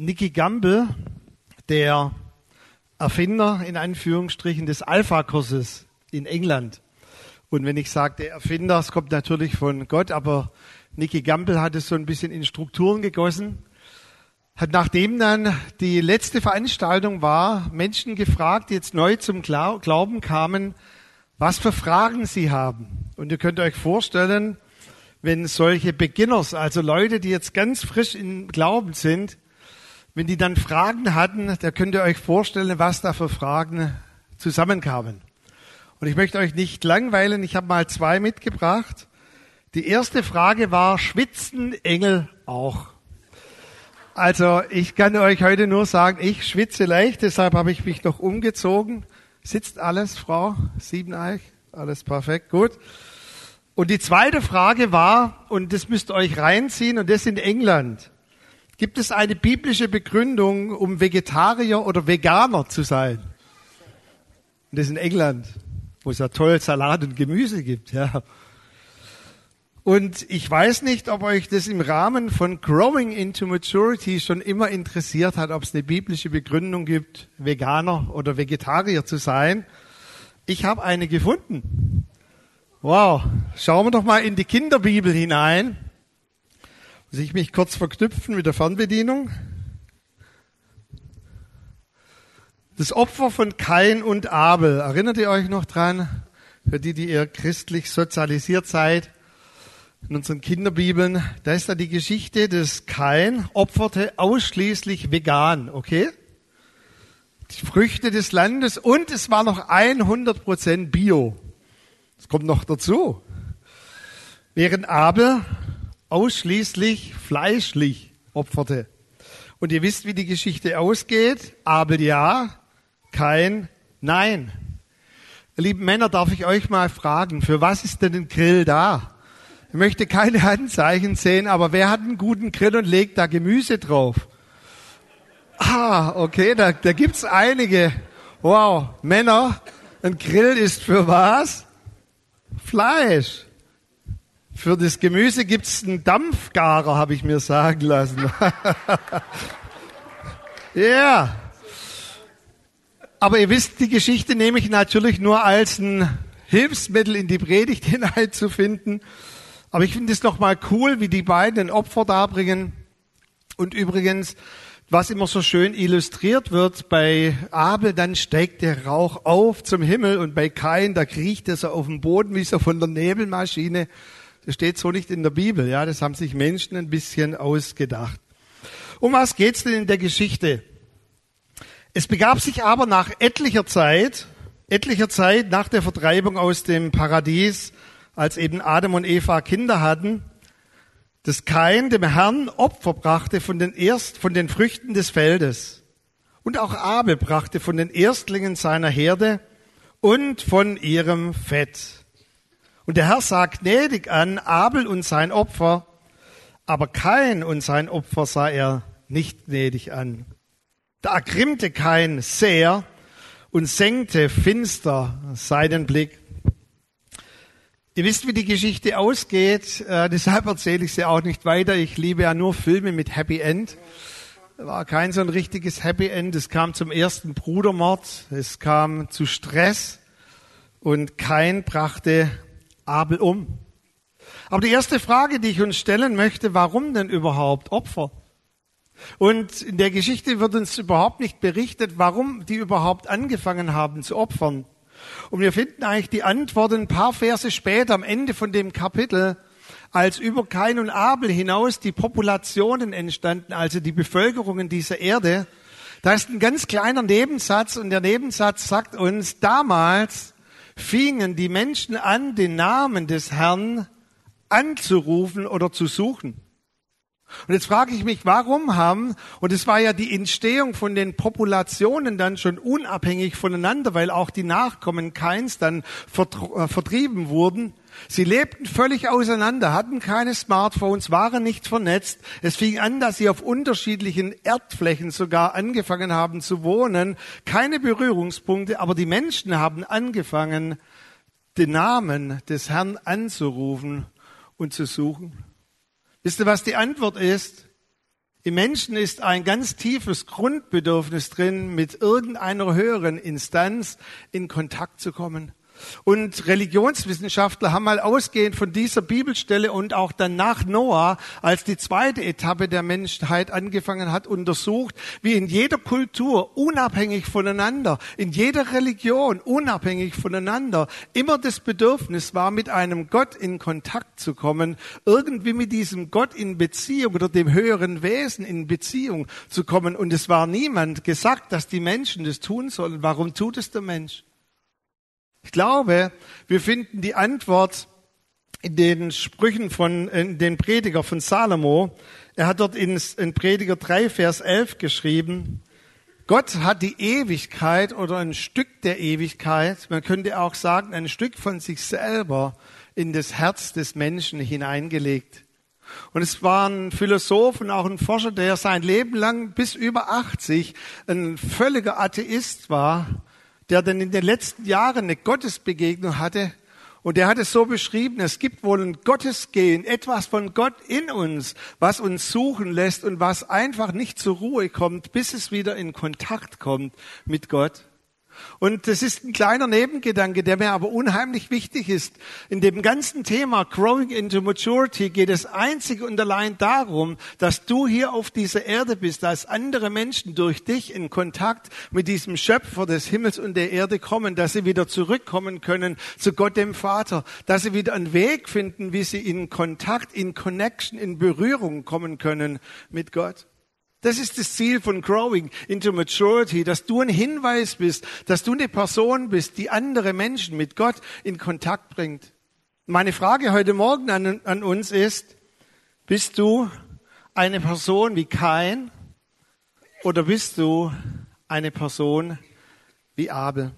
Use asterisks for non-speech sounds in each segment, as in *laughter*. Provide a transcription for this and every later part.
Nicky Gamble, der Erfinder in Anführungsstrichen des Alpha-Kurses in England. Und wenn ich sage der Erfinder, es kommt natürlich von Gott, aber Nicky Gamble hat es so ein bisschen in Strukturen gegossen. Hat nachdem dann die letzte Veranstaltung war, Menschen gefragt, die jetzt neu zum Glauben kamen, was für Fragen sie haben. Und ihr könnt euch vorstellen, wenn solche Beginners, also Leute, die jetzt ganz frisch im Glauben sind, wenn die dann Fragen hatten, da könnt ihr euch vorstellen, was da für Fragen zusammenkamen. Und ich möchte euch nicht langweilen, ich habe mal zwei mitgebracht. Die erste Frage war, schwitzen Engel auch? Also ich kann euch heute nur sagen, ich schwitze leicht, deshalb habe ich mich noch umgezogen. Sitzt alles, Frau Siebeneich? Alles perfekt, gut. Und die zweite Frage war, und das müsst ihr euch reinziehen, und das in England. Gibt es eine biblische Begründung, um Vegetarier oder Veganer zu sein? Und das in England, wo es ja toll Salat und Gemüse gibt, ja. Und ich weiß nicht, ob euch das im Rahmen von Growing into Maturity schon immer interessiert hat, ob es eine biblische Begründung gibt, Veganer oder Vegetarier zu sein. Ich habe eine gefunden. Wow, schauen wir doch mal in die Kinderbibel hinein. Muss ich mich kurz verknüpfen mit der Fernbedienung? Das Opfer von Kain und Abel. Erinnert ihr euch noch dran? Für die, die ihr christlich sozialisiert seid. In unseren Kinderbibeln, da ist da die Geschichte, dass Kain opferte ausschließlich vegan, okay? Die Früchte des Landes und es war noch 100 Prozent Bio. Das kommt noch dazu. Während Abel ausschließlich fleischlich opferte. Und ihr wisst, wie die Geschichte ausgeht. Abel ja, kein Nein. Lieben Männer, darf ich euch mal fragen, für was ist denn ein Grill da? Ich möchte keine *laughs* Handzeichen sehen, aber wer hat einen guten Grill und legt da Gemüse drauf? Ah, okay, da, da gibt's einige. Wow, Männer, ein Grill ist für was? Fleisch. Für das Gemüse gibt's einen Dampfgarer, habe ich mir sagen lassen. *laughs* Ja. yeah. Aber ihr wisst, die Geschichte nehme ich natürlich nur als ein Hilfsmittel in die Predigt *laughs* hineinzufinden. Aber ich finde es noch mal cool, wie die beiden ein Opfer darbringen. Und übrigens, was immer so schön illustriert wird, bei Abel, dann steigt der Rauch auf zum Himmel und bei Kain, da kriecht er so auf dem Boden wie so von der Nebelmaschine. Das steht so nicht in der Bibel, ja. Das haben sich Menschen ein bisschen ausgedacht. Um was geht's denn in der Geschichte? Es begab sich aber nach etlicher Zeit, etlicher Zeit nach der Vertreibung aus dem Paradies, als eben Adam und Eva Kinder hatten, dass Kain dem Herrn Opfer brachte von den erst, von den Früchten des Feldes. Und auch Abel brachte von den Erstlingen seiner Herde und von ihrem Fett. Und der Herr sagt gnädig an Abel und sein Opfer, aber kein und sein Opfer sah er nicht gnädig an. Da ergrimmte kein sehr und senkte finster seinen Blick. Ihr wisst, wie die Geschichte ausgeht, äh, deshalb erzähle ich sie auch nicht weiter. Ich liebe ja nur Filme mit Happy End. War kein so ein richtiges Happy End. Es kam zum ersten Brudermord, es kam zu Stress und kein brachte Abel um. Aber die erste Frage, die ich uns stellen möchte, warum denn überhaupt Opfer? Und in der Geschichte wird uns überhaupt nicht berichtet, warum die überhaupt angefangen haben zu opfern. Und wir finden eigentlich die Antwort ein paar Verse später am Ende von dem Kapitel, als über Kain und Abel hinaus die Populationen entstanden, also die Bevölkerungen dieser Erde. Da ist ein ganz kleiner Nebensatz und der Nebensatz sagt uns, damals fingen die Menschen an, den Namen des Herrn anzurufen oder zu suchen. Und jetzt frage ich mich, warum haben, und es war ja die Entstehung von den Populationen dann schon unabhängig voneinander, weil auch die Nachkommen keins dann äh, vertrieben wurden. Sie lebten völlig auseinander, hatten keine Smartphones, waren nicht vernetzt. Es fing an, dass sie auf unterschiedlichen Erdflächen sogar angefangen haben zu wohnen. Keine Berührungspunkte, aber die Menschen haben angefangen, den Namen des Herrn anzurufen und zu suchen. Wisst ihr, was die Antwort ist? Im Menschen ist ein ganz tiefes Grundbedürfnis drin, mit irgendeiner höheren Instanz in Kontakt zu kommen. Und Religionswissenschaftler haben mal ausgehend von dieser Bibelstelle und auch dann nach Noah, als die zweite Etappe der Menschheit angefangen hat, untersucht, wie in jeder Kultur unabhängig voneinander, in jeder Religion unabhängig voneinander immer das Bedürfnis war, mit einem Gott in Kontakt zu kommen, irgendwie mit diesem Gott in Beziehung oder dem höheren Wesen in Beziehung zu kommen. Und es war niemand gesagt, dass die Menschen das tun sollen. Warum tut es der Mensch? Ich glaube, wir finden die Antwort in den Sprüchen von in den Prediger von Salomo. Er hat dort in, in Prediger 3, Vers 11 geschrieben, Gott hat die Ewigkeit oder ein Stück der Ewigkeit, man könnte auch sagen, ein Stück von sich selber in das Herz des Menschen hineingelegt. Und es war ein Philosoph und auch ein Forscher, der sein Leben lang bis über 80 ein völliger Atheist war der dann in den letzten Jahren eine Gottesbegegnung hatte. Und der hat es so beschrieben, es gibt wohl ein Gottesgehen, etwas von Gott in uns, was uns suchen lässt und was einfach nicht zur Ruhe kommt, bis es wieder in Kontakt kommt mit Gott. Und das ist ein kleiner Nebengedanke, der mir aber unheimlich wichtig ist. In dem ganzen Thema Growing into Maturity geht es einzig und allein darum, dass du hier auf dieser Erde bist, dass andere Menschen durch dich in Kontakt mit diesem Schöpfer des Himmels und der Erde kommen, dass sie wieder zurückkommen können zu Gott dem Vater, dass sie wieder einen Weg finden, wie sie in Kontakt, in Connection, in Berührung kommen können mit Gott. Das ist das Ziel von Growing into Maturity, dass du ein Hinweis bist, dass du eine Person bist, die andere Menschen mit Gott in Kontakt bringt. Meine Frage heute Morgen an, an uns ist, bist du eine Person wie Kain oder bist du eine Person wie Abel?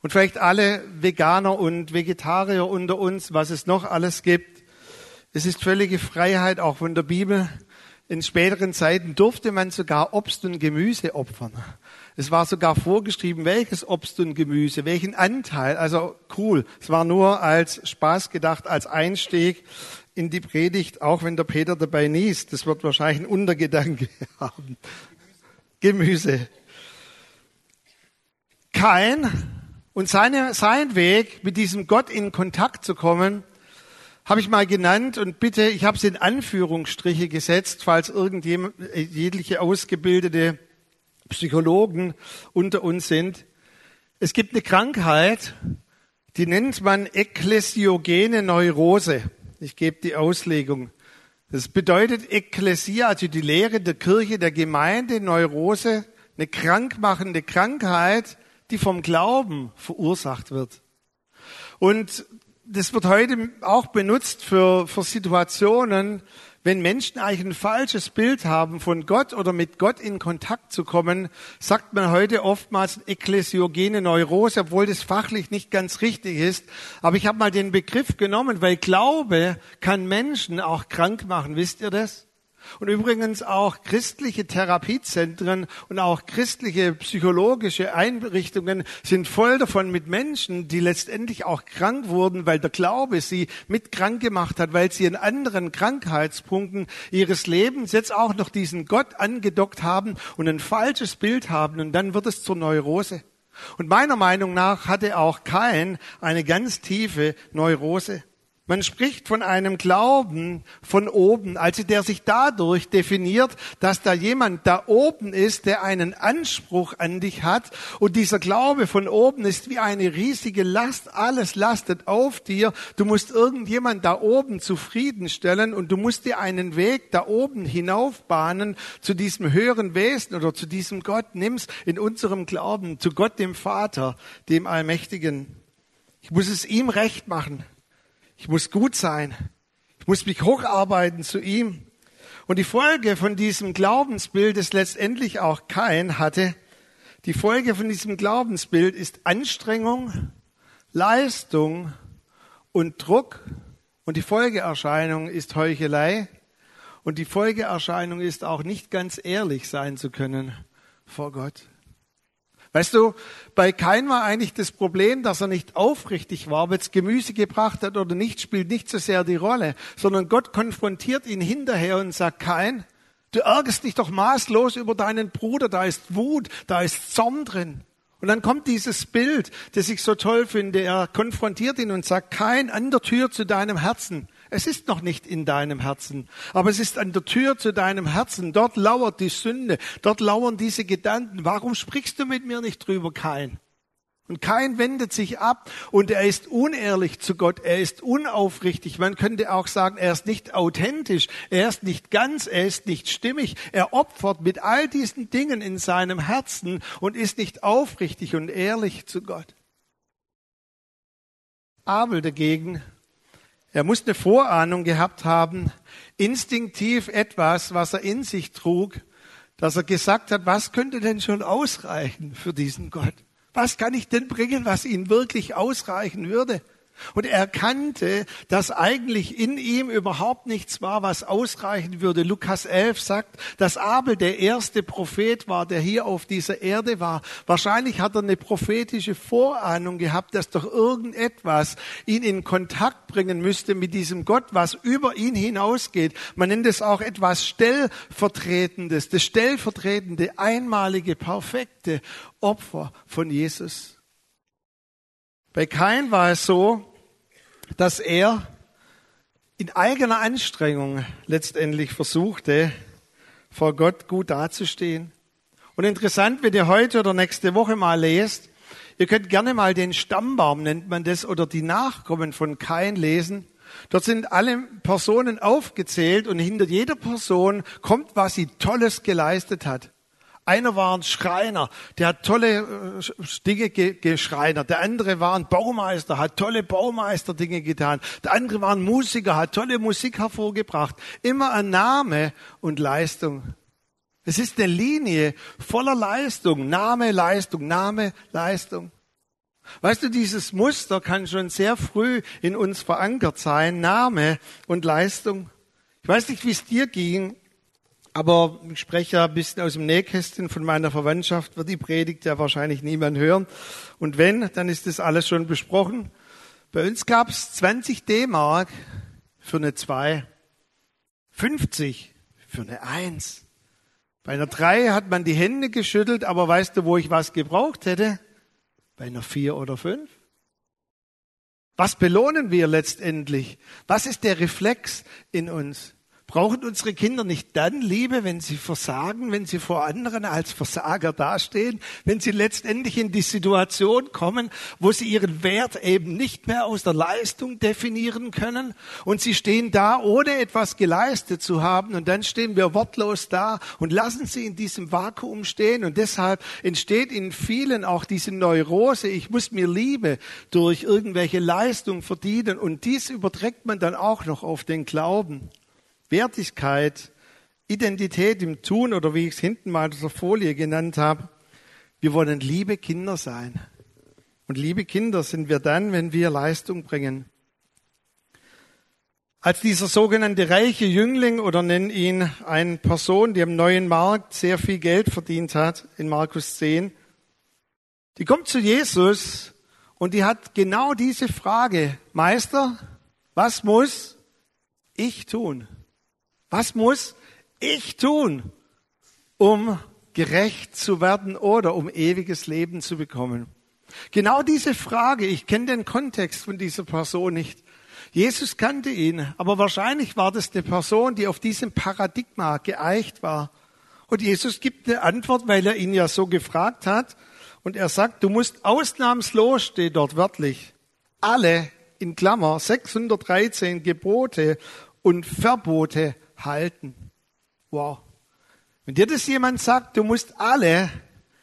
Und vielleicht alle Veganer und Vegetarier unter uns, was es noch alles gibt. Es ist völlige Freiheit auch von der Bibel in späteren Zeiten durfte man sogar Obst und Gemüse opfern. Es war sogar vorgeschrieben, welches Obst und Gemüse, welchen Anteil. Also cool. Es war nur als Spaß gedacht, als Einstieg in die Predigt, auch wenn der Peter dabei niest. Das wird wahrscheinlich ein Untergedanke *laughs* haben. Gemüse. Kein und seine, sein Weg, mit diesem Gott in Kontakt zu kommen, habe ich mal genannt und bitte, ich habe es in Anführungsstriche gesetzt, falls irgendjemand, äh, jegliche ausgebildete Psychologen unter uns sind. Es gibt eine Krankheit, die nennt man ekklesiogene Neurose. Ich gebe die Auslegung. Das bedeutet Ekklesia, also die Lehre der Kirche, der Gemeinde, Neurose, eine krankmachende Krankheit, die vom Glauben verursacht wird. Und das wird heute auch benutzt für, für Situationen, wenn Menschen eigentlich ein falsches Bild haben von Gott oder mit Gott in Kontakt zu kommen, sagt man heute oftmals ekklesiogene Neurose, obwohl das fachlich nicht ganz richtig ist. Aber ich habe mal den Begriff genommen, weil Glaube kann Menschen auch krank machen. Wisst ihr das? Und übrigens auch christliche Therapiezentren und auch christliche psychologische Einrichtungen sind voll davon mit Menschen, die letztendlich auch krank wurden, weil der Glaube sie mit krank gemacht hat, weil sie in anderen Krankheitspunkten ihres Lebens jetzt auch noch diesen Gott angedockt haben und ein falsches Bild haben und dann wird es zur Neurose. Und meiner Meinung nach hatte auch kein eine ganz tiefe Neurose. Man spricht von einem Glauben von oben, also der sich dadurch definiert, dass da jemand da oben ist, der einen Anspruch an dich hat. Und dieser Glaube von oben ist wie eine riesige Last. Alles lastet auf dir. Du musst irgendjemand da oben zufriedenstellen und du musst dir einen Weg da oben hinaufbahnen zu diesem höheren Wesen oder zu diesem Gott. Nimm's in unserem Glauben zu Gott, dem Vater, dem Allmächtigen. Ich muss es ihm recht machen. Ich muss gut sein. Ich muss mich hocharbeiten zu ihm. Und die Folge von diesem Glaubensbild, das letztendlich auch kein hatte, die Folge von diesem Glaubensbild ist Anstrengung, Leistung und Druck. Und die Folgeerscheinung ist Heuchelei. Und die Folgeerscheinung ist auch nicht ganz ehrlich sein zu können vor Gott. Weißt du, bei Kain war eigentlich das Problem, dass er nicht aufrichtig war, ob jetzt Gemüse gebracht hat oder nicht, spielt nicht so sehr die Rolle, sondern Gott konfrontiert ihn hinterher und sagt, Kain, Du ärgerst dich doch maßlos über deinen Bruder, da ist Wut, da ist Zorn drin. Und dann kommt dieses Bild, das ich so toll finde. Er konfrontiert ihn und sagt, kein an der Tür zu deinem Herzen. Es ist noch nicht in deinem Herzen, aber es ist an der Tür zu deinem Herzen. Dort lauert die Sünde, dort lauern diese Gedanken. Warum sprichst du mit mir nicht drüber, kein? Und kein wendet sich ab und er ist unehrlich zu Gott, er ist unaufrichtig. Man könnte auch sagen, er ist nicht authentisch, er ist nicht ganz, er ist nicht stimmig. Er opfert mit all diesen Dingen in seinem Herzen und ist nicht aufrichtig und ehrlich zu Gott. Abel dagegen, er muss eine Vorahnung gehabt haben, instinktiv etwas, was er in sich trug, dass er gesagt hat, was könnte denn schon ausreichen für diesen Gott? Was kann ich denn bringen, was ihn wirklich ausreichen würde? Und er erkannte, dass eigentlich in ihm überhaupt nichts war, was ausreichen würde. Lukas 11 sagt, dass Abel der erste Prophet war, der hier auf dieser Erde war. Wahrscheinlich hat er eine prophetische Vorahnung gehabt, dass doch irgendetwas ihn in Kontakt bringen müsste mit diesem Gott, was über ihn hinausgeht. Man nennt es auch etwas Stellvertretendes, das stellvertretende, einmalige, perfekte Opfer von Jesus. Bei Kain war es so, dass er in eigener Anstrengung letztendlich versuchte, vor Gott gut dazustehen. Und interessant, wenn ihr heute oder nächste Woche mal lest, ihr könnt gerne mal den Stammbaum, nennt man das, oder die Nachkommen von Kain lesen. Dort sind alle Personen aufgezählt und hinter jeder Person kommt, was sie Tolles geleistet hat. Einer war ein Schreiner, der hat tolle äh, Dinge geschreinert. Der andere war ein Baumeister, hat tolle Baumeister-Dinge getan. Der andere war ein Musiker, hat tolle Musik hervorgebracht. Immer ein Name und Leistung. Es ist eine Linie voller Leistung. Name, Leistung, Name, Leistung. Weißt du, dieses Muster kann schon sehr früh in uns verankert sein. Name und Leistung. Ich weiß nicht, wie es dir ging. Aber ich spreche ja ein bisschen aus dem Nähkästchen von meiner Verwandtschaft, wird die Predigt ja wahrscheinlich niemand hören. Und wenn, dann ist das alles schon besprochen. Bei uns gab es 20 D-Mark für eine 2, 50 für eine 1. Bei einer 3 hat man die Hände geschüttelt, aber weißt du, wo ich was gebraucht hätte? Bei einer 4 oder 5. Was belohnen wir letztendlich? Was ist der Reflex in uns? Brauchen unsere Kinder nicht dann Liebe, wenn sie versagen, wenn sie vor anderen als Versager dastehen, wenn sie letztendlich in die Situation kommen, wo sie ihren Wert eben nicht mehr aus der Leistung definieren können und sie stehen da, ohne etwas geleistet zu haben und dann stehen wir wortlos da und lassen sie in diesem Vakuum stehen und deshalb entsteht in vielen auch diese Neurose, ich muss mir Liebe durch irgendwelche Leistung verdienen und dies überträgt man dann auch noch auf den Glauben. Wertigkeit, Identität im Tun oder wie ich es hinten mal der Folie genannt habe. Wir wollen liebe Kinder sein. Und liebe Kinder sind wir dann, wenn wir Leistung bringen. Als dieser sogenannte reiche Jüngling oder nenn ihn eine Person, die am neuen Markt sehr viel Geld verdient hat, in Markus 10, die kommt zu Jesus und die hat genau diese Frage, Meister, was muss ich tun? Was muss ich tun, um gerecht zu werden oder um ewiges Leben zu bekommen? Genau diese Frage, ich kenne den Kontext von dieser Person nicht. Jesus kannte ihn, aber wahrscheinlich war das eine Person, die auf diesem Paradigma geeicht war. Und Jesus gibt eine Antwort, weil er ihn ja so gefragt hat. Und er sagt, du musst ausnahmslos, steht dort wörtlich, alle in Klammer 613 Gebote und Verbote halten. Wow. Wenn dir das jemand sagt, du musst alle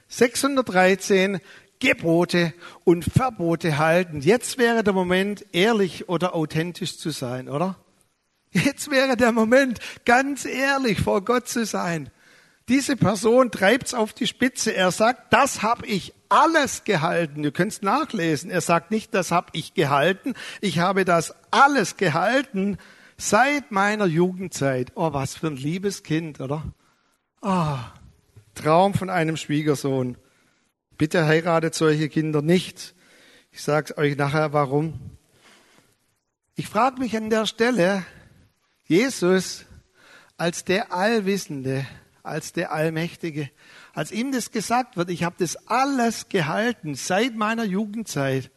613 Gebote und Verbote halten, jetzt wäre der Moment, ehrlich oder authentisch zu sein, oder? Jetzt wäre der Moment, ganz ehrlich vor Gott zu sein. Diese Person treibt's auf die Spitze. Er sagt, das habe ich alles gehalten. Du könntest nachlesen. Er sagt nicht, das habe ich gehalten. Ich habe das alles gehalten Seit meiner Jugendzeit. Oh, was für ein liebes Kind, oder? Ah, oh, Traum von einem Schwiegersohn. Bitte heiratet solche Kinder nicht. Ich sage euch nachher, warum. Ich frage mich an der Stelle, Jesus, als der Allwissende, als der Allmächtige. Als ihm das gesagt wird, ich habe das alles gehalten seit meiner Jugendzeit.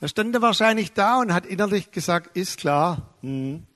Da stand er wahrscheinlich da und hat innerlich gesagt, ist klar. Hm.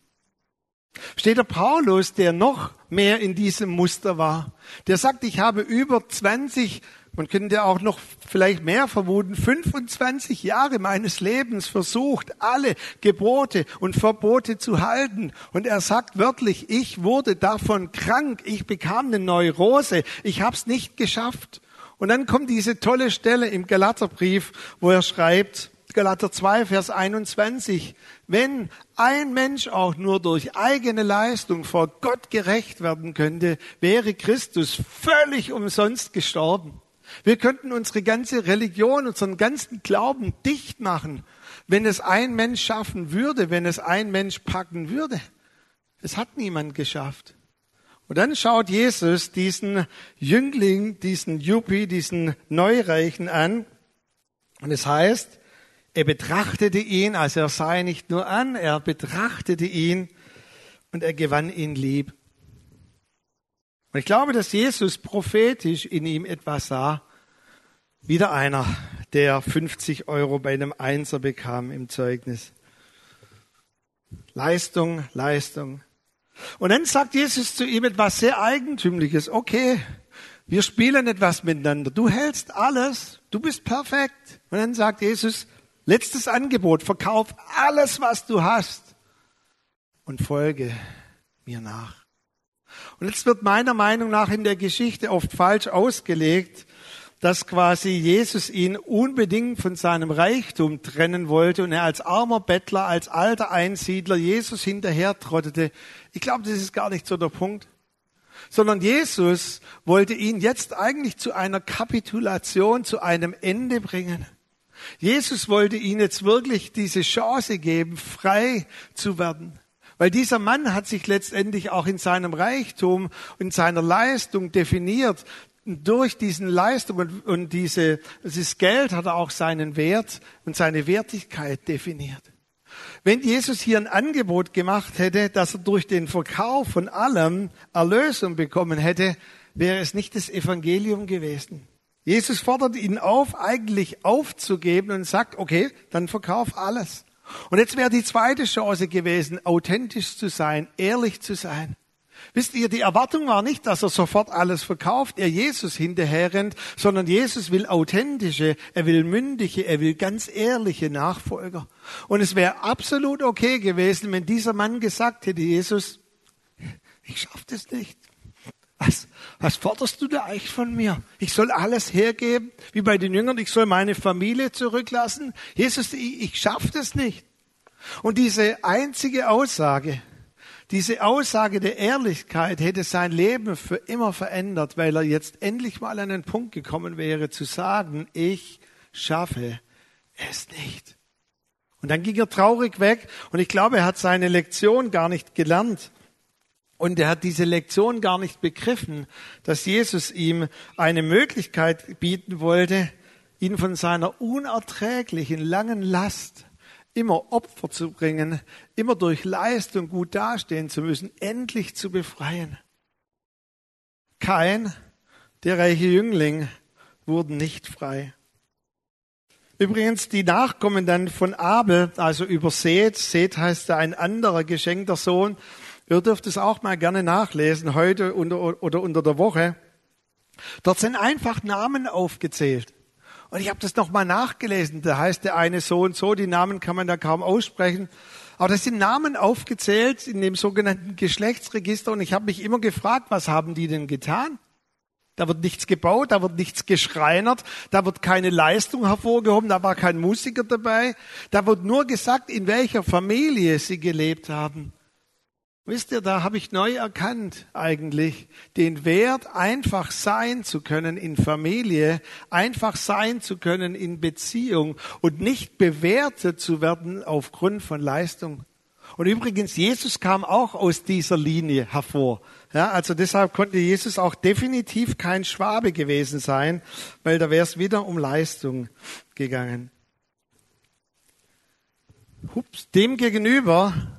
Steht der Paulus, der noch mehr in diesem Muster war. Der sagt, ich habe über 20 man könnte auch noch vielleicht mehr vermuten, 25 Jahre meines Lebens versucht, alle Gebote und Verbote zu halten. Und er sagt wörtlich, ich wurde davon krank, ich bekam eine Neurose, ich habe es nicht geschafft. Und dann kommt diese tolle Stelle im Galaterbrief, wo er schreibt, Galater 2, Vers 21, wenn ein Mensch auch nur durch eigene Leistung vor Gott gerecht werden könnte, wäre Christus völlig umsonst gestorben. Wir könnten unsere ganze Religion, unseren ganzen Glauben dicht machen, wenn es ein Mensch schaffen würde, wenn es ein Mensch packen würde. Es hat niemand geschafft. Und dann schaut Jesus diesen Jüngling, diesen Juppie, diesen Neureichen an. Und es heißt, er betrachtete ihn, also er sah ihn nicht nur an, er betrachtete ihn und er gewann ihn lieb. Und ich glaube, dass Jesus prophetisch in ihm etwas sah. Wieder einer, der 50 Euro bei einem Einser bekam im Zeugnis. Leistung, Leistung. Und dann sagt Jesus zu ihm etwas sehr Eigentümliches. Okay, wir spielen etwas miteinander. Du hältst alles. Du bist perfekt. Und dann sagt Jesus, letztes Angebot, verkauf alles, was du hast und folge mir nach. Und jetzt wird meiner Meinung nach in der Geschichte oft falsch ausgelegt, dass quasi Jesus ihn unbedingt von seinem Reichtum trennen wollte und er als armer Bettler, als alter Einsiedler Jesus hinterher trottete. Ich glaube, das ist gar nicht so der Punkt. Sondern Jesus wollte ihn jetzt eigentlich zu einer Kapitulation, zu einem Ende bringen. Jesus wollte ihm jetzt wirklich diese Chance geben, frei zu werden. Weil dieser Mann hat sich letztendlich auch in seinem Reichtum, in seiner Leistung definiert. durch diesen Leistung und, und diese, dieses Geld hat er auch seinen Wert und seine Wertigkeit definiert. Wenn Jesus hier ein Angebot gemacht hätte, dass er durch den Verkauf von allem Erlösung bekommen hätte, wäre es nicht das Evangelium gewesen. Jesus fordert ihn auf, eigentlich aufzugeben und sagt, okay, dann verkauf alles. Und jetzt wäre die zweite Chance gewesen, authentisch zu sein, ehrlich zu sein. Wisst ihr, die Erwartung war nicht, dass er sofort alles verkauft, er Jesus hinterher rennt, sondern Jesus will authentische, er will mündige, er will ganz ehrliche Nachfolger. Und es wäre absolut okay gewesen, wenn dieser Mann gesagt hätte, Jesus, ich schaff das nicht. Was, was forderst du da eigentlich von mir? Ich soll alles hergeben, wie bei den Jüngern, ich soll meine Familie zurücklassen. Jesus, ich, ich schaff das nicht. Und diese einzige Aussage, diese Aussage der Ehrlichkeit hätte sein Leben für immer verändert, weil er jetzt endlich mal an den Punkt gekommen wäre zu sagen, ich schaffe es nicht. Und dann ging er traurig weg und ich glaube, er hat seine Lektion gar nicht gelernt. Und er hat diese Lektion gar nicht begriffen, dass Jesus ihm eine Möglichkeit bieten wollte, ihn von seiner unerträglichen langen Last immer Opfer zu bringen, immer durch Leistung gut dastehen zu müssen, endlich zu befreien. Kein, der reiche Jüngling, wurden nicht frei. Übrigens, die Nachkommen dann von Abel, also über Seth, heißt ja ein anderer geschenkter Sohn, Ihr dürft es auch mal gerne nachlesen, heute oder unter der Woche. Dort sind einfach Namen aufgezählt. Und ich habe das nochmal nachgelesen. Da heißt der eine so und so, die Namen kann man da kaum aussprechen. Aber das sind Namen aufgezählt in dem sogenannten Geschlechtsregister. Und ich habe mich immer gefragt, was haben die denn getan? Da wird nichts gebaut, da wird nichts geschreinert, da wird keine Leistung hervorgehoben, da war kein Musiker dabei. Da wird nur gesagt, in welcher Familie sie gelebt haben. Wisst ihr, da habe ich neu erkannt eigentlich den Wert, einfach sein zu können in Familie, einfach sein zu können in Beziehung und nicht bewertet zu werden aufgrund von Leistung. Und übrigens, Jesus kam auch aus dieser Linie hervor. Ja, also deshalb konnte Jesus auch definitiv kein Schwabe gewesen sein, weil da wäre es wieder um Leistung gegangen. Hups, demgegenüber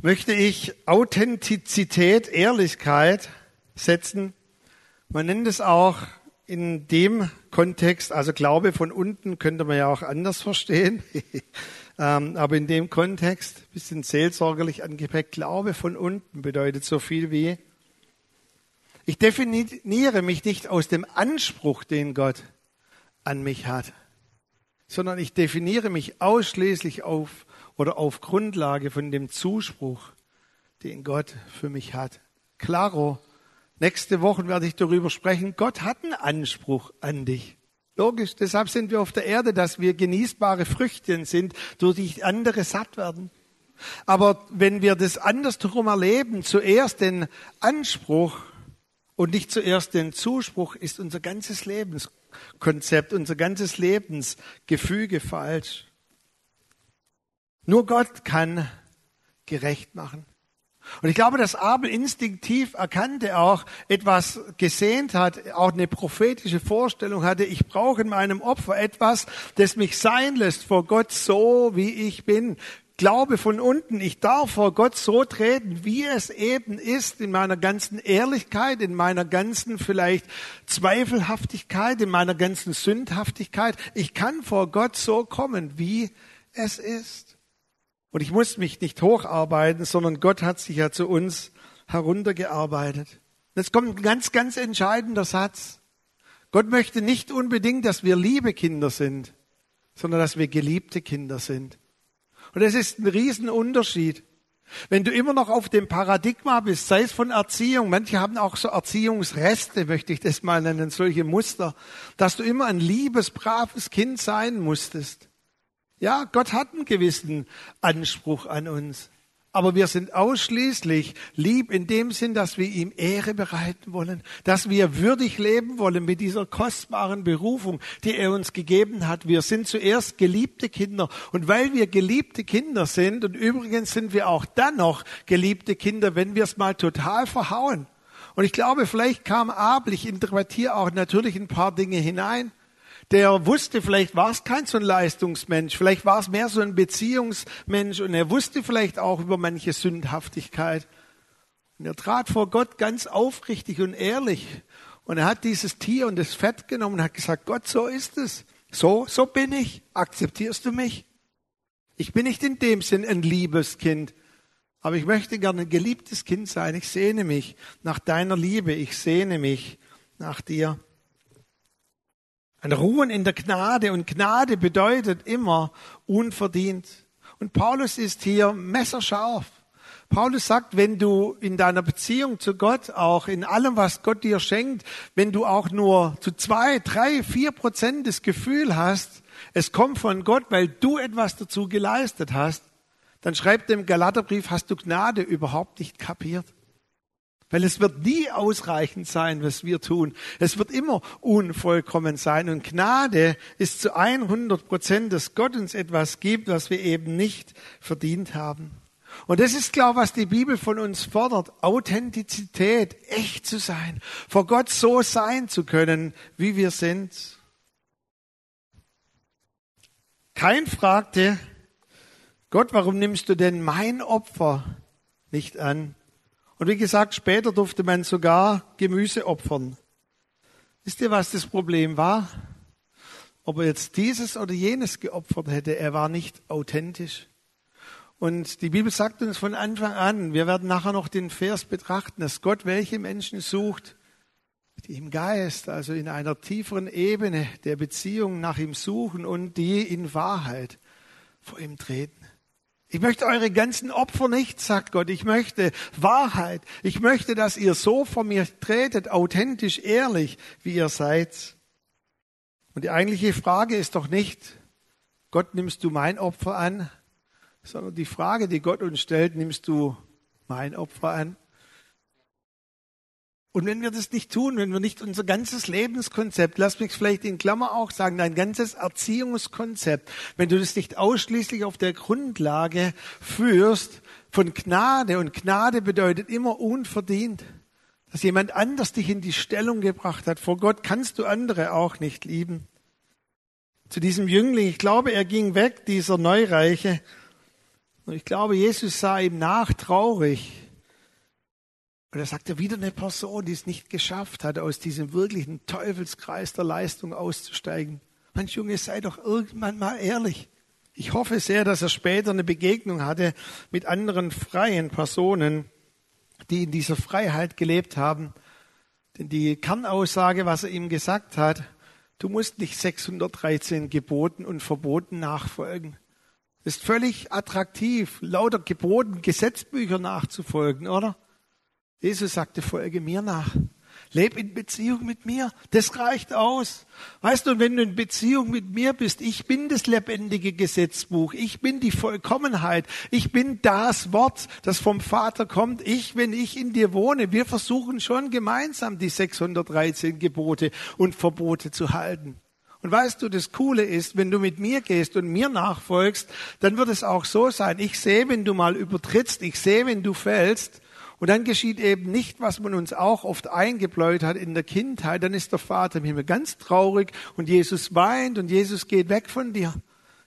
möchte ich Authentizität, Ehrlichkeit setzen. Man nennt es auch in dem Kontext, also Glaube von unten könnte man ja auch anders verstehen, *laughs* ähm, aber in dem Kontext, bisschen seelsorgerlich angepackt, Glaube von unten bedeutet so viel wie, ich definiere mich nicht aus dem Anspruch, den Gott an mich hat, sondern ich definiere mich ausschließlich auf oder auf Grundlage von dem Zuspruch, den Gott für mich hat. Claro, nächste Woche werde ich darüber sprechen. Gott hat einen Anspruch an dich. Logisch, deshalb sind wir auf der Erde, dass wir genießbare Früchtchen sind, durch die andere satt werden. Aber wenn wir das andersherum erleben, zuerst den Anspruch und nicht zuerst den Zuspruch, ist unser ganzes Lebenskonzept, unser ganzes Lebensgefüge falsch. Nur Gott kann gerecht machen. Und ich glaube, dass Abel instinktiv erkannte auch, etwas gesehnt hat, auch eine prophetische Vorstellung hatte, ich brauche in meinem Opfer etwas, das mich sein lässt vor Gott so, wie ich bin. Glaube von unten, ich darf vor Gott so treten, wie es eben ist, in meiner ganzen Ehrlichkeit, in meiner ganzen vielleicht Zweifelhaftigkeit, in meiner ganzen Sündhaftigkeit. Ich kann vor Gott so kommen, wie es ist. Und ich muss mich nicht hocharbeiten, sondern Gott hat sich ja zu uns heruntergearbeitet. Jetzt kommt ein ganz, ganz entscheidender Satz. Gott möchte nicht unbedingt, dass wir liebe Kinder sind, sondern dass wir geliebte Kinder sind. Und es ist ein Riesenunterschied. Wenn du immer noch auf dem Paradigma bist, sei es von Erziehung, manche haben auch so Erziehungsreste, möchte ich das mal nennen, solche Muster, dass du immer ein liebes, braves Kind sein musstest. Ja, Gott hat einen gewissen Anspruch an uns. Aber wir sind ausschließlich lieb in dem Sinn, dass wir ihm Ehre bereiten wollen, dass wir würdig leben wollen mit dieser kostbaren Berufung, die er uns gegeben hat. Wir sind zuerst geliebte Kinder. Und weil wir geliebte Kinder sind, und übrigens sind wir auch dann noch geliebte Kinder, wenn wir es mal total verhauen. Und ich glaube, vielleicht kam Abel, ich interpretiere auch natürlich ein paar Dinge hinein der wusste, vielleicht war es kein so ein Leistungsmensch, vielleicht war es mehr so ein Beziehungsmensch und er wusste vielleicht auch über manche Sündhaftigkeit. Und er trat vor Gott ganz aufrichtig und ehrlich und er hat dieses Tier und das Fett genommen und hat gesagt, Gott, so ist es. So, so bin ich. Akzeptierst du mich? Ich bin nicht in dem Sinn ein liebes Kind, aber ich möchte gerne ein geliebtes Kind sein. Ich sehne mich nach deiner Liebe. Ich sehne mich nach dir. Ein Ruhen in der Gnade und Gnade bedeutet immer unverdient. Und Paulus ist hier messerscharf. Paulus sagt, wenn du in deiner Beziehung zu Gott, auch in allem, was Gott dir schenkt, wenn du auch nur zu zwei, drei, vier Prozent das Gefühl hast, es kommt von Gott, weil du etwas dazu geleistet hast, dann schreibt im Galaterbrief, hast du Gnade überhaupt nicht kapiert. Weil es wird nie ausreichend sein, was wir tun. Es wird immer unvollkommen sein. Und Gnade ist zu 100 Prozent, dass Gott uns etwas gibt, was wir eben nicht verdient haben. Und das ist, ich, was die Bibel von uns fordert. Authentizität, echt zu sein. Vor Gott so sein zu können, wie wir sind. Kein fragte, Gott, warum nimmst du denn mein Opfer nicht an? Und wie gesagt, später durfte man sogar Gemüse opfern. Wisst ihr, was das Problem war? Ob er jetzt dieses oder jenes geopfert hätte, er war nicht authentisch. Und die Bibel sagt uns von Anfang an, wir werden nachher noch den Vers betrachten, dass Gott welche Menschen sucht, die im Geist, also in einer tieferen Ebene der Beziehung nach ihm suchen und die in Wahrheit vor ihm treten. Ich möchte eure ganzen Opfer nicht, sagt Gott. Ich möchte Wahrheit. Ich möchte, dass ihr so vor mir tretet, authentisch, ehrlich, wie ihr seid. Und die eigentliche Frage ist doch nicht, Gott, nimmst du mein Opfer an? Sondern die Frage, die Gott uns stellt, nimmst du mein Opfer an? Und wenn wir das nicht tun, wenn wir nicht unser ganzes Lebenskonzept, lass mich vielleicht in Klammer auch sagen, dein ganzes Erziehungskonzept, wenn du das nicht ausschließlich auf der Grundlage führst von Gnade, und Gnade bedeutet immer unverdient, dass jemand anders dich in die Stellung gebracht hat. Vor Gott kannst du andere auch nicht lieben. Zu diesem Jüngling, ich glaube, er ging weg, dieser Neureiche, Und ich glaube, Jesus sah ihm nach traurig. Und er sagte, wieder eine Person, die es nicht geschafft hat, aus diesem wirklichen Teufelskreis der Leistung auszusteigen. Mensch, Junge, sei doch irgendwann mal ehrlich. Ich hoffe sehr, dass er später eine Begegnung hatte mit anderen freien Personen, die in dieser Freiheit gelebt haben. Denn die Kernaussage, was er ihm gesagt hat, du musst nicht 613 Geboten und Verboten nachfolgen. Ist völlig attraktiv, lauter Geboten, Gesetzbücher nachzufolgen, oder? Jesus sagte, folge mir nach. Leb in Beziehung mit mir. Das reicht aus. Weißt du, wenn du in Beziehung mit mir bist, ich bin das lebendige Gesetzbuch. Ich bin die Vollkommenheit. Ich bin das Wort, das vom Vater kommt. Ich, wenn ich in dir wohne, wir versuchen schon gemeinsam die 613 Gebote und Verbote zu halten. Und weißt du, das Coole ist, wenn du mit mir gehst und mir nachfolgst, dann wird es auch so sein. Ich sehe, wenn du mal übertrittst, ich sehe, wenn du fällst, und dann geschieht eben nicht, was man uns auch oft eingebläut hat in der Kindheit. Dann ist der Vater im Himmel ganz traurig und Jesus weint und Jesus geht weg von dir.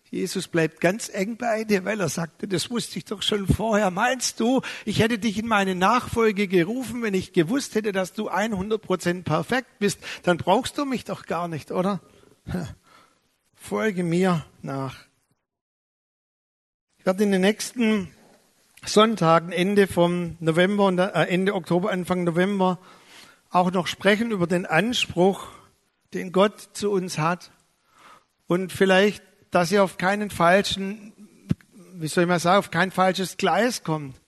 Jesus bleibt ganz eng bei dir, weil er sagte, das wusste ich doch schon vorher. Meinst du, ich hätte dich in meine Nachfolge gerufen, wenn ich gewusst hätte, dass du 100 Prozent perfekt bist? Dann brauchst du mich doch gar nicht, oder? *laughs* Folge mir nach. Ich werde in den nächsten Sonntagen Ende vom November und äh, Ende Oktober, Anfang November auch noch sprechen über den Anspruch, den Gott zu uns hat. Und vielleicht, dass ihr auf keinen falschen, wie soll ich mal sagen, auf kein falsches Gleis kommt.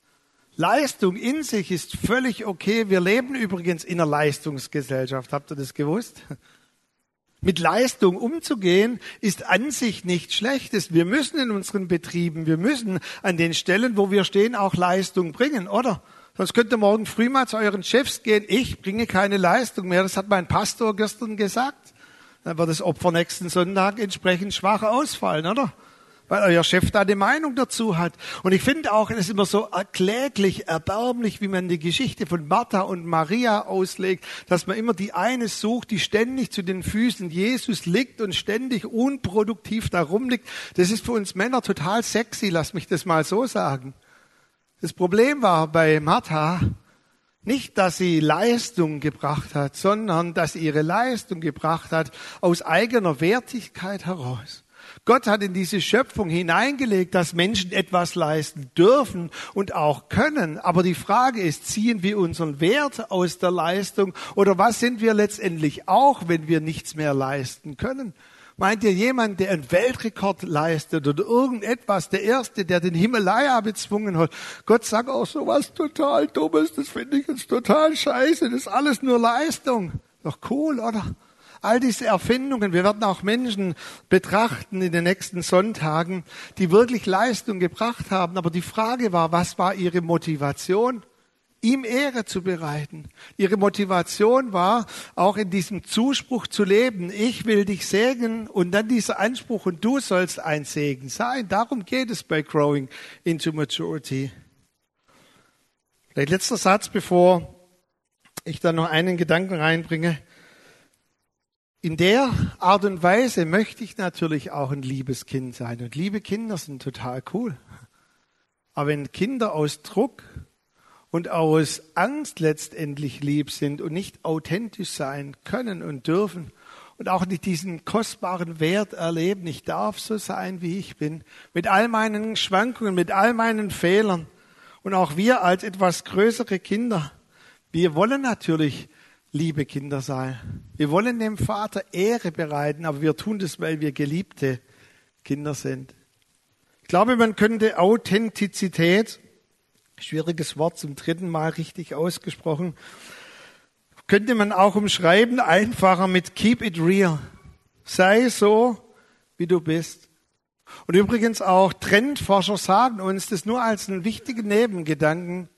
Leistung in sich ist völlig okay. Wir leben übrigens in einer Leistungsgesellschaft. Habt ihr das gewusst? Mit Leistung umzugehen ist an sich nichts Schlechtes. Wir müssen in unseren Betrieben, wir müssen an den Stellen, wo wir stehen, auch Leistung bringen, oder? Sonst könnt ihr morgen früh mal zu euren Chefs gehen. Ich bringe keine Leistung mehr. Das hat mein Pastor gestern gesagt. Dann wird das Opfer nächsten Sonntag entsprechend schwach ausfallen, oder? Weil euer Chef da eine Meinung dazu hat. Und ich finde auch, es ist immer so kläglich, erbärmlich, wie man die Geschichte von Martha und Maria auslegt, dass man immer die eine sucht, die ständig zu den Füßen Jesus liegt und ständig unproduktiv da rumliegt. Das ist für uns Männer total sexy, lass mich das mal so sagen. Das Problem war bei Martha, nicht, dass sie Leistung gebracht hat, sondern dass sie ihre Leistung gebracht hat aus eigener Wertigkeit heraus. Gott hat in diese Schöpfung hineingelegt, dass Menschen etwas leisten dürfen und auch können. Aber die Frage ist, ziehen wir unseren Wert aus der Leistung oder was sind wir letztendlich auch, wenn wir nichts mehr leisten können? Meint ihr jemand, der einen Weltrekord leistet oder irgendetwas, der Erste, der den Himalaya bezwungen hat? Gott sagt auch so was total Dummes, das finde ich jetzt total scheiße, das ist alles nur Leistung. Doch cool, oder? All diese Erfindungen, wir werden auch Menschen betrachten in den nächsten Sonntagen, die wirklich Leistung gebracht haben. Aber die Frage war, was war ihre Motivation? ihm Ehre zu bereiten. Ihre Motivation war, auch in diesem Zuspruch zu leben. Ich will dich segnen und dann dieser Anspruch und du sollst ein Segen sein. Darum geht es bei Growing into Maturity. Vielleicht letzter Satz, bevor ich dann noch einen Gedanken reinbringe. In der Art und Weise möchte ich natürlich auch ein liebes Kind sein. Und liebe Kinder sind total cool. Aber wenn Kinder aus Druck und aus Angst letztendlich lieb sind und nicht authentisch sein können und dürfen und auch nicht diesen kostbaren Wert erleben, ich darf so sein, wie ich bin, mit all meinen Schwankungen, mit all meinen Fehlern. Und auch wir als etwas größere Kinder, wir wollen natürlich liebe Kinder sein. Wir wollen dem Vater Ehre bereiten, aber wir tun das, weil wir geliebte Kinder sind. Ich glaube, man könnte Authentizität, schwieriges Wort zum dritten Mal richtig ausgesprochen, könnte man auch umschreiben, einfacher mit Keep it real. Sei so, wie du bist. Und übrigens auch Trendforscher sagen uns das nur als einen wichtigen Nebengedanken,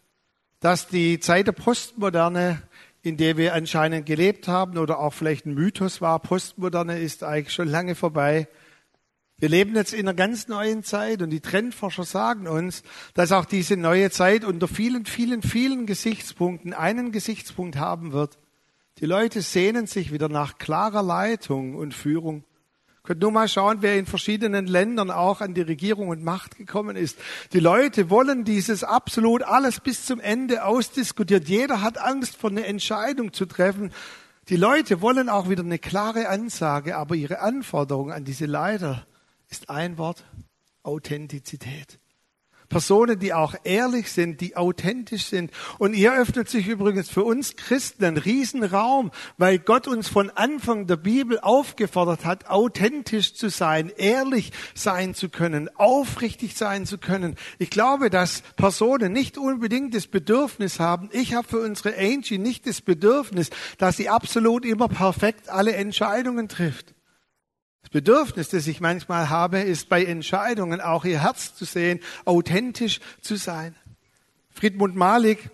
dass die Zeit der Postmoderne in der wir anscheinend gelebt haben oder auch vielleicht ein Mythos war. Postmoderne ist eigentlich schon lange vorbei. Wir leben jetzt in einer ganz neuen Zeit und die Trendforscher sagen uns, dass auch diese neue Zeit unter vielen, vielen, vielen Gesichtspunkten einen Gesichtspunkt haben wird. Die Leute sehnen sich wieder nach klarer Leitung und Führung. Könnt nur mal schauen, wer in verschiedenen Ländern auch an die Regierung und Macht gekommen ist. Die Leute wollen dieses absolut alles bis zum Ende ausdiskutiert. Jeder hat Angst, vor eine Entscheidung zu treffen. Die Leute wollen auch wieder eine klare Ansage, aber ihre Anforderung an diese Leiter ist ein Wort, Authentizität. Personen, die auch ehrlich sind, die authentisch sind. Und hier öffnet sich übrigens für uns Christen ein Riesenraum, weil Gott uns von Anfang der Bibel aufgefordert hat, authentisch zu sein, ehrlich sein zu können, aufrichtig sein zu können. Ich glaube, dass Personen nicht unbedingt das Bedürfnis haben. Ich habe für unsere Angie nicht das Bedürfnis, dass sie absolut immer perfekt alle Entscheidungen trifft. Das Bedürfnis, das ich manchmal habe, ist bei Entscheidungen auch ihr Herz zu sehen, authentisch zu sein. Friedmund Malik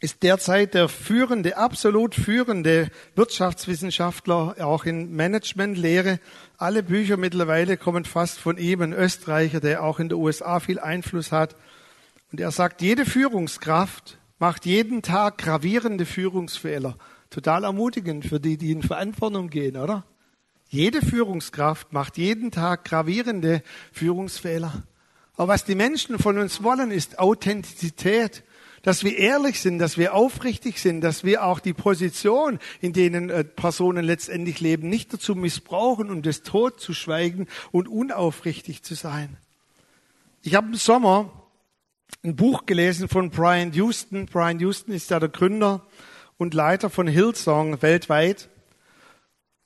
ist derzeit der führende, absolut führende Wirtschaftswissenschaftler, auch in Managementlehre. Alle Bücher mittlerweile kommen fast von ihm, ein Österreicher, der auch in den USA viel Einfluss hat. Und er sagt, jede Führungskraft macht jeden Tag gravierende Führungsfehler. Total ermutigend für die, die in Verantwortung gehen, oder? Jede Führungskraft macht jeden Tag gravierende Führungsfehler. Aber was die Menschen von uns wollen, ist Authentizität. Dass wir ehrlich sind, dass wir aufrichtig sind, dass wir auch die Position, in denen äh, Personen letztendlich leben, nicht dazu missbrauchen, um das Tod zu schweigen und unaufrichtig zu sein. Ich habe im Sommer ein Buch gelesen von Brian Houston. Brian Houston ist ja der Gründer und Leiter von Hillsong weltweit.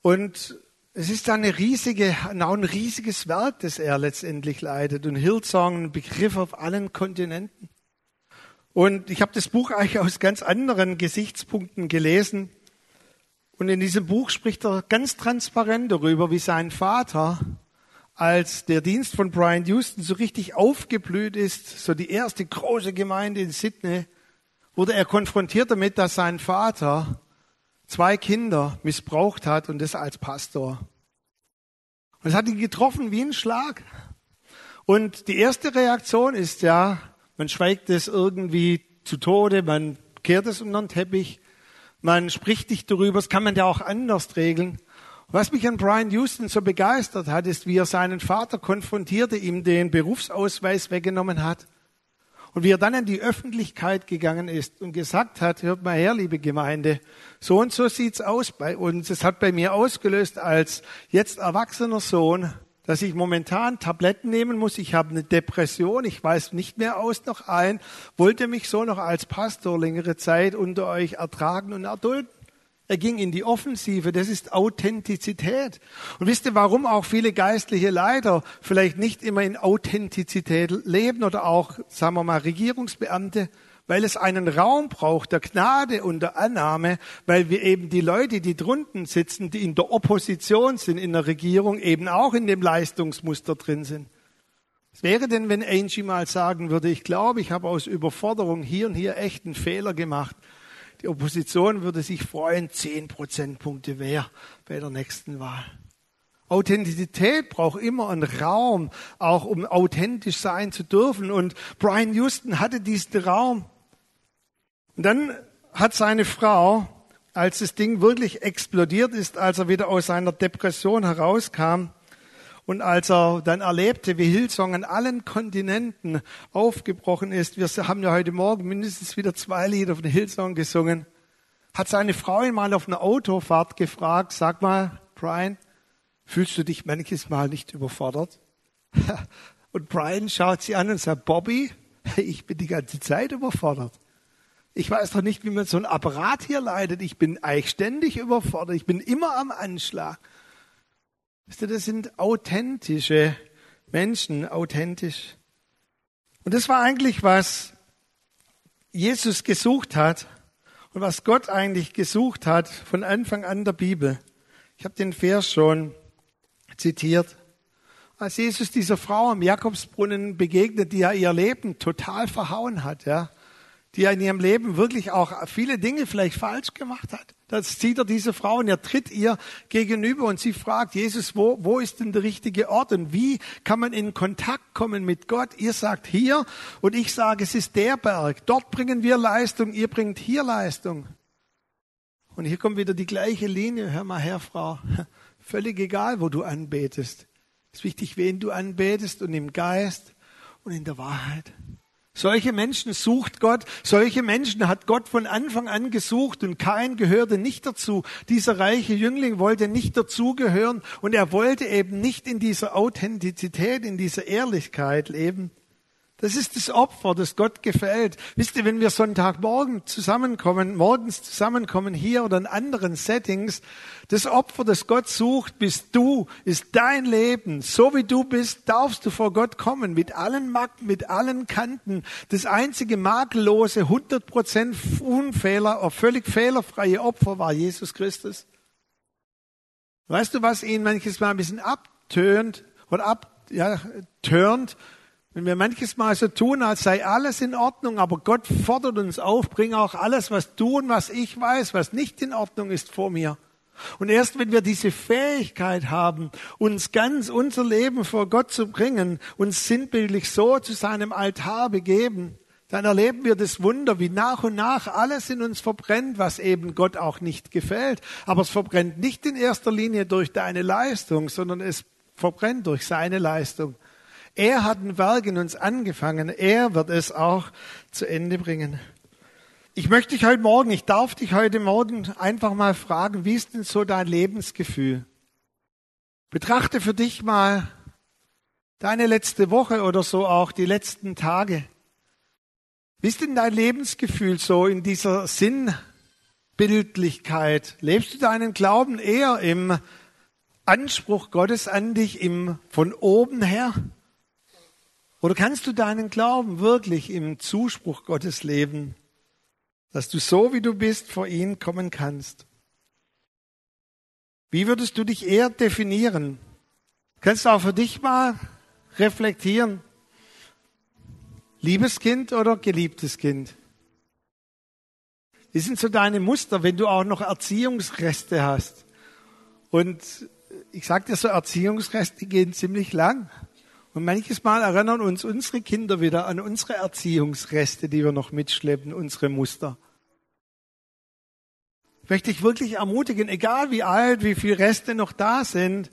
Und es ist eine riesige, auch ein riesiges Werk, das er letztendlich leitet. Und Hillsong, ein Begriff auf allen Kontinenten. Und ich habe das Buch eigentlich aus ganz anderen Gesichtspunkten gelesen. Und in diesem Buch spricht er ganz transparent darüber, wie sein Vater, als der Dienst von Brian Houston so richtig aufgeblüht ist, so die erste große Gemeinde in Sydney, wurde er konfrontiert damit, dass sein Vater zwei Kinder missbraucht hat und das als Pastor. Und es hat ihn getroffen wie ein Schlag. Und die erste Reaktion ist ja, man schweigt es irgendwie zu Tode, man kehrt es unter den Teppich, man spricht nicht darüber, das kann man ja auch anders regeln. was mich an Brian Houston so begeistert hat, ist, wie er seinen Vater konfrontierte, ihm den Berufsausweis weggenommen hat und wie er dann in die Öffentlichkeit gegangen ist und gesagt hat, hört mal her, liebe Gemeinde, so und so sieht's aus bei uns. Es hat bei mir ausgelöst als jetzt erwachsener Sohn, dass ich momentan Tabletten nehmen muss. Ich habe eine Depression, ich weiß nicht mehr aus noch ein, wollte mich so noch als Pastor längere Zeit unter euch ertragen und erdulden. Er ging in die Offensive. Das ist Authentizität. Und wisst ihr, warum auch viele geistliche Leiter vielleicht nicht immer in Authentizität leben oder auch, sagen wir mal, Regierungsbeamte? Weil es einen Raum braucht der Gnade und der Annahme, weil wir eben die Leute, die drunten sitzen, die in der Opposition sind in der Regierung, eben auch in dem Leistungsmuster drin sind. Was wäre denn, wenn Angie mal sagen würde, ich glaube, ich habe aus Überforderung hier und hier echt einen Fehler gemacht. Die Opposition würde sich freuen, zehn Prozentpunkte mehr bei der nächsten Wahl. Authentizität braucht immer einen Raum, auch um authentisch sein zu dürfen. Und Brian Houston hatte diesen Raum. Und dann hat seine Frau, als das Ding wirklich explodiert ist, als er wieder aus seiner Depression herauskam, und als er dann erlebte, wie Hillsong an allen Kontinenten aufgebrochen ist, wir haben ja heute Morgen mindestens wieder zwei Lieder von Hillsong gesungen, hat seine Frau ihn mal auf einer Autofahrt gefragt, sag mal, Brian, fühlst du dich manches Mal nicht überfordert? *laughs* Und Brian schaut sie an und sagt, Bobby, *laughs* ich bin die ganze Zeit überfordert. Ich weiß doch nicht, wie man so ein Apparat hier leitet. Ich bin eigentlich ständig überfordert. Ich bin immer am Anschlag. Wisst ihr, das sind authentische Menschen, authentisch. Und das war eigentlich, was Jesus gesucht hat und was Gott eigentlich gesucht hat von Anfang an der Bibel. Ich habe den Vers schon zitiert. Als Jesus dieser Frau am Jakobsbrunnen begegnet, die ja ihr Leben total verhauen hat, ja, die in ihrem Leben wirklich auch viele Dinge vielleicht falsch gemacht hat. Das sieht er diese Frau und er tritt ihr gegenüber und sie fragt, Jesus, wo, wo ist denn der richtige Ort und wie kann man in Kontakt kommen mit Gott? Ihr sagt hier und ich sage, es ist der Berg. Dort bringen wir Leistung, ihr bringt hier Leistung. Und hier kommt wieder die gleiche Linie. Hör mal her, Frau. *laughs* Völlig egal, wo du anbetest. Es ist wichtig, wen du anbetest und im Geist und in der Wahrheit. Solche Menschen sucht Gott, solche Menschen hat Gott von Anfang an gesucht und kein gehörte nicht dazu. Dieser reiche Jüngling wollte nicht dazugehören und er wollte eben nicht in dieser Authentizität, in dieser Ehrlichkeit leben. Das ist das Opfer, das Gott gefällt. Wisst ihr, wenn wir Sonntagmorgen zusammenkommen, morgens zusammenkommen hier oder in anderen Settings, das Opfer, das Gott sucht, bist du, ist dein Leben. So wie du bist, darfst du vor Gott kommen, mit allen Macken, mit allen Kanten. Das einzige makellose, 100% Unfehler, völlig fehlerfreie Opfer war Jesus Christus. Weißt du, was ihn manches Mal ein bisschen abtönt oder ab, ja? Wenn wir manches Mal so tun, als sei alles in Ordnung, aber Gott fordert uns auf, bring auch alles, was du und was ich weiß, was nicht in Ordnung ist, vor mir. Und erst wenn wir diese Fähigkeit haben, uns ganz unser Leben vor Gott zu bringen, uns sinnbildlich so zu seinem Altar begeben, dann erleben wir das Wunder, wie nach und nach alles in uns verbrennt, was eben Gott auch nicht gefällt. Aber es verbrennt nicht in erster Linie durch deine Leistung, sondern es verbrennt durch seine Leistung. Er hat ein Werk in uns angefangen. Er wird es auch zu Ende bringen. Ich möchte dich heute Morgen, ich darf dich heute Morgen einfach mal fragen, wie ist denn so dein Lebensgefühl? Betrachte für dich mal deine letzte Woche oder so auch die letzten Tage. Wie ist denn dein Lebensgefühl so in dieser Sinnbildlichkeit? Lebst du deinen Glauben eher im Anspruch Gottes an dich, im von oben her? Oder kannst du deinen Glauben wirklich im Zuspruch Gottes leben, dass du so wie du bist vor ihn kommen kannst? Wie würdest du dich eher definieren? Kannst du auch für dich mal reflektieren? Liebes Kind oder geliebtes Kind? Wie sind so deine Muster, wenn du auch noch Erziehungsreste hast? Und ich sage dir so, Erziehungsreste gehen ziemlich lang. Und manches Mal erinnern uns unsere Kinder wieder an unsere Erziehungsreste, die wir noch mitschleppen, unsere Muster. Ich möchte dich wirklich ermutigen, egal wie alt, wie viele Reste noch da sind,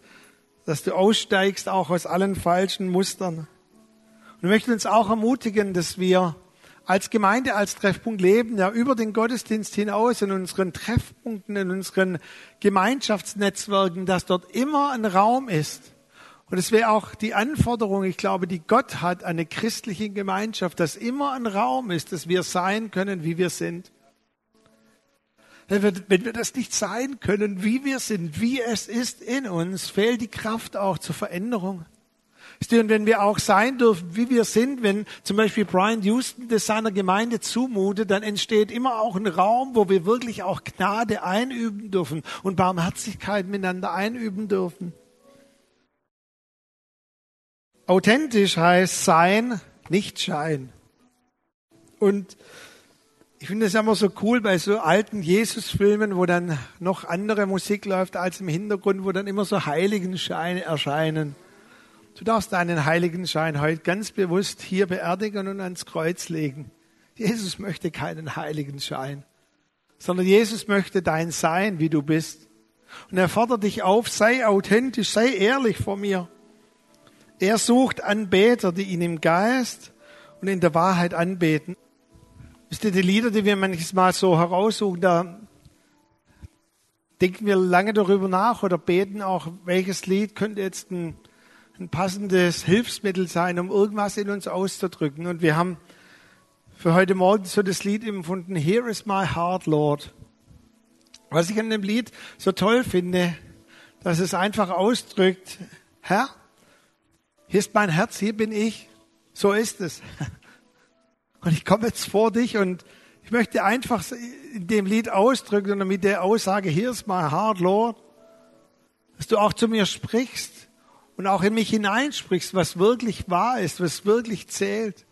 dass du aussteigst auch aus allen falschen Mustern. Und ich möchte uns auch ermutigen, dass wir als Gemeinde, als Treffpunkt leben, ja über den Gottesdienst hinaus in unseren Treffpunkten, in unseren Gemeinschaftsnetzwerken, dass dort immer ein Raum ist, und es wäre auch die Anforderung, ich glaube, die Gott hat an eine christliche Gemeinschaft, dass immer ein Raum ist, dass wir sein können, wie wir sind. Wenn wir, das nicht sein können, wie wir sind, wie es ist in uns, fehlt die Kraft auch zur Veränderung. Und wenn wir auch sein dürfen, wie wir sind, wenn zum Beispiel Brian Houston das seiner Gemeinde zumutet, dann entsteht immer auch ein Raum, wo wir wirklich auch Gnade einüben dürfen und Barmherzigkeit miteinander einüben dürfen. Authentisch heißt sein, nicht Schein. Und ich finde es immer so cool bei so alten Jesus-Filmen, wo dann noch andere Musik läuft als im Hintergrund, wo dann immer so Heiligenscheine erscheinen. Du darfst deinen Heiligenschein heute ganz bewusst hier beerdigen und ans Kreuz legen. Jesus möchte keinen Heiligenschein, sondern Jesus möchte dein Sein, wie du bist. Und er fordert dich auf, sei authentisch, sei ehrlich vor mir. Er sucht Anbeter, die ihn im Geist und in der Wahrheit anbeten. Wisst ihr, die Lieder, die wir manches Mal so heraussuchen, da denken wir lange darüber nach oder beten auch, welches Lied könnte jetzt ein, ein passendes Hilfsmittel sein, um irgendwas in uns auszudrücken. Und wir haben für heute Morgen so das Lied empfunden, Here is my heart, Lord. Was ich an dem Lied so toll finde, dass es einfach ausdrückt, Herr, hier ist mein Herz, hier bin ich. So ist es. *laughs* Und ich komme jetzt vor dich und ich möchte einfach in dem Lied ausdrücken und mit der Aussage, hier ist my heart, Lord, dass du auch zu mir sprichst und auch in mich hineinsprichst, was wirklich wahr ist, was wirklich zählt.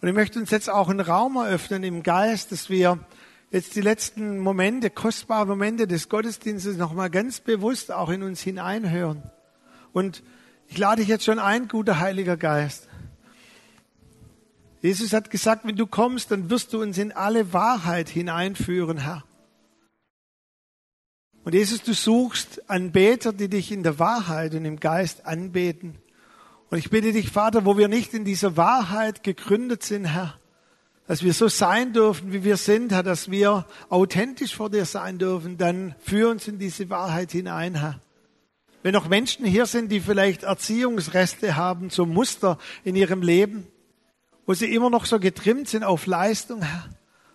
Und ich möchte uns jetzt auch einen Raum eröffnen im Geist, dass wir jetzt die letzten Momente, kostbare Momente des Gottesdienstes nochmal ganz bewusst auch in uns hineinhören. Und ich lade dich jetzt schon ein, guter Heiliger Geist. Jesus hat gesagt, wenn du kommst, dann wirst du uns in alle Wahrheit hineinführen, Herr. Und Jesus, du suchst Anbeter, die dich in der Wahrheit und im Geist anbeten. Und ich bitte dich, Vater, wo wir nicht in dieser Wahrheit gegründet sind, Herr, dass wir so sein dürfen, wie wir sind, Herr, dass wir authentisch vor dir sein dürfen, dann führ uns in diese Wahrheit hinein, Herr. Wenn noch Menschen hier sind, die vielleicht Erziehungsreste haben, so Muster in ihrem Leben, wo sie immer noch so getrimmt sind auf Leistung, Herr,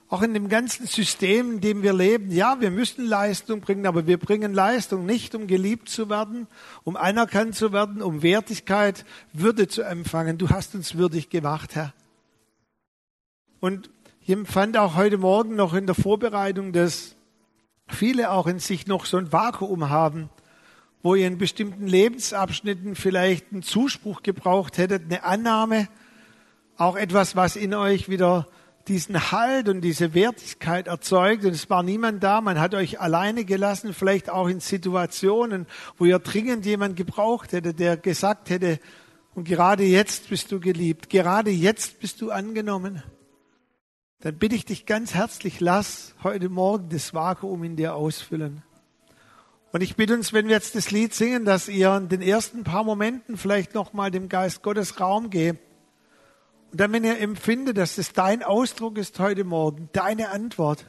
auch in dem ganzen System, in dem wir leben. Ja, wir müssen Leistung bringen, aber wir bringen Leistung nicht, um geliebt zu werden, um anerkannt zu werden, um Wertigkeit, Würde zu empfangen. Du hast uns würdig gemacht, Herr. Und ich empfand auch heute Morgen noch in der Vorbereitung, dass viele auch in sich noch so ein Vakuum haben, wo ihr in bestimmten Lebensabschnitten vielleicht einen Zuspruch gebraucht hättet, eine Annahme, auch etwas, was in euch wieder diesen Halt und diese Wertigkeit erzeugt. Und es war niemand da. Man hat euch alleine gelassen, vielleicht auch in Situationen, wo ihr dringend jemand gebraucht hätte, der gesagt hätte, und gerade jetzt bist du geliebt, gerade jetzt bist du angenommen. Dann bitte ich dich ganz herzlich, lass heute Morgen das Vakuum in dir ausfüllen. Und ich bitte uns, wenn wir jetzt das Lied singen, dass ihr in den ersten paar Momenten vielleicht nochmal dem Geist Gottes Raum gebt und dann, wenn ihr empfindet, dass das dein Ausdruck ist heute Morgen, deine Antwort,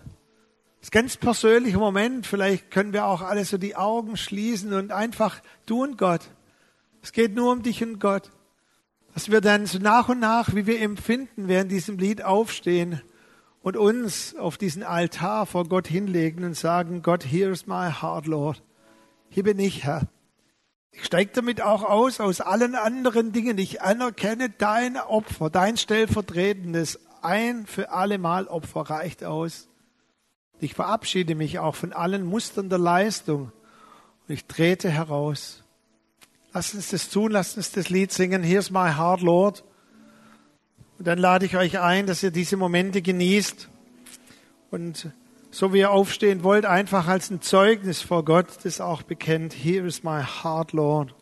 das ganz persönlicher Moment, vielleicht können wir auch alle so die Augen schließen und einfach du und Gott. Es geht nur um dich und Gott. Dass wir dann so nach und nach, wie wir empfinden, während diesem Lied aufstehen und uns auf diesen Altar vor Gott hinlegen und sagen, Gott, here's my heart, Lord. Hier bin ich, Herr. Ich steige damit auch aus, aus allen anderen Dingen. Ich anerkenne dein Opfer, dein stellvertretendes ein für alle Mal Opfer reicht aus. Ich verabschiede mich auch von allen Mustern der Leistung und ich trete heraus. Lasst uns das tun, lasst uns das Lied singen. Here's my heart, Lord. Und dann lade ich euch ein, dass ihr diese Momente genießt und so wie ihr aufstehen wollt, einfach als ein Zeugnis vor Gott das auch bekennt. Here is my heart, Lord.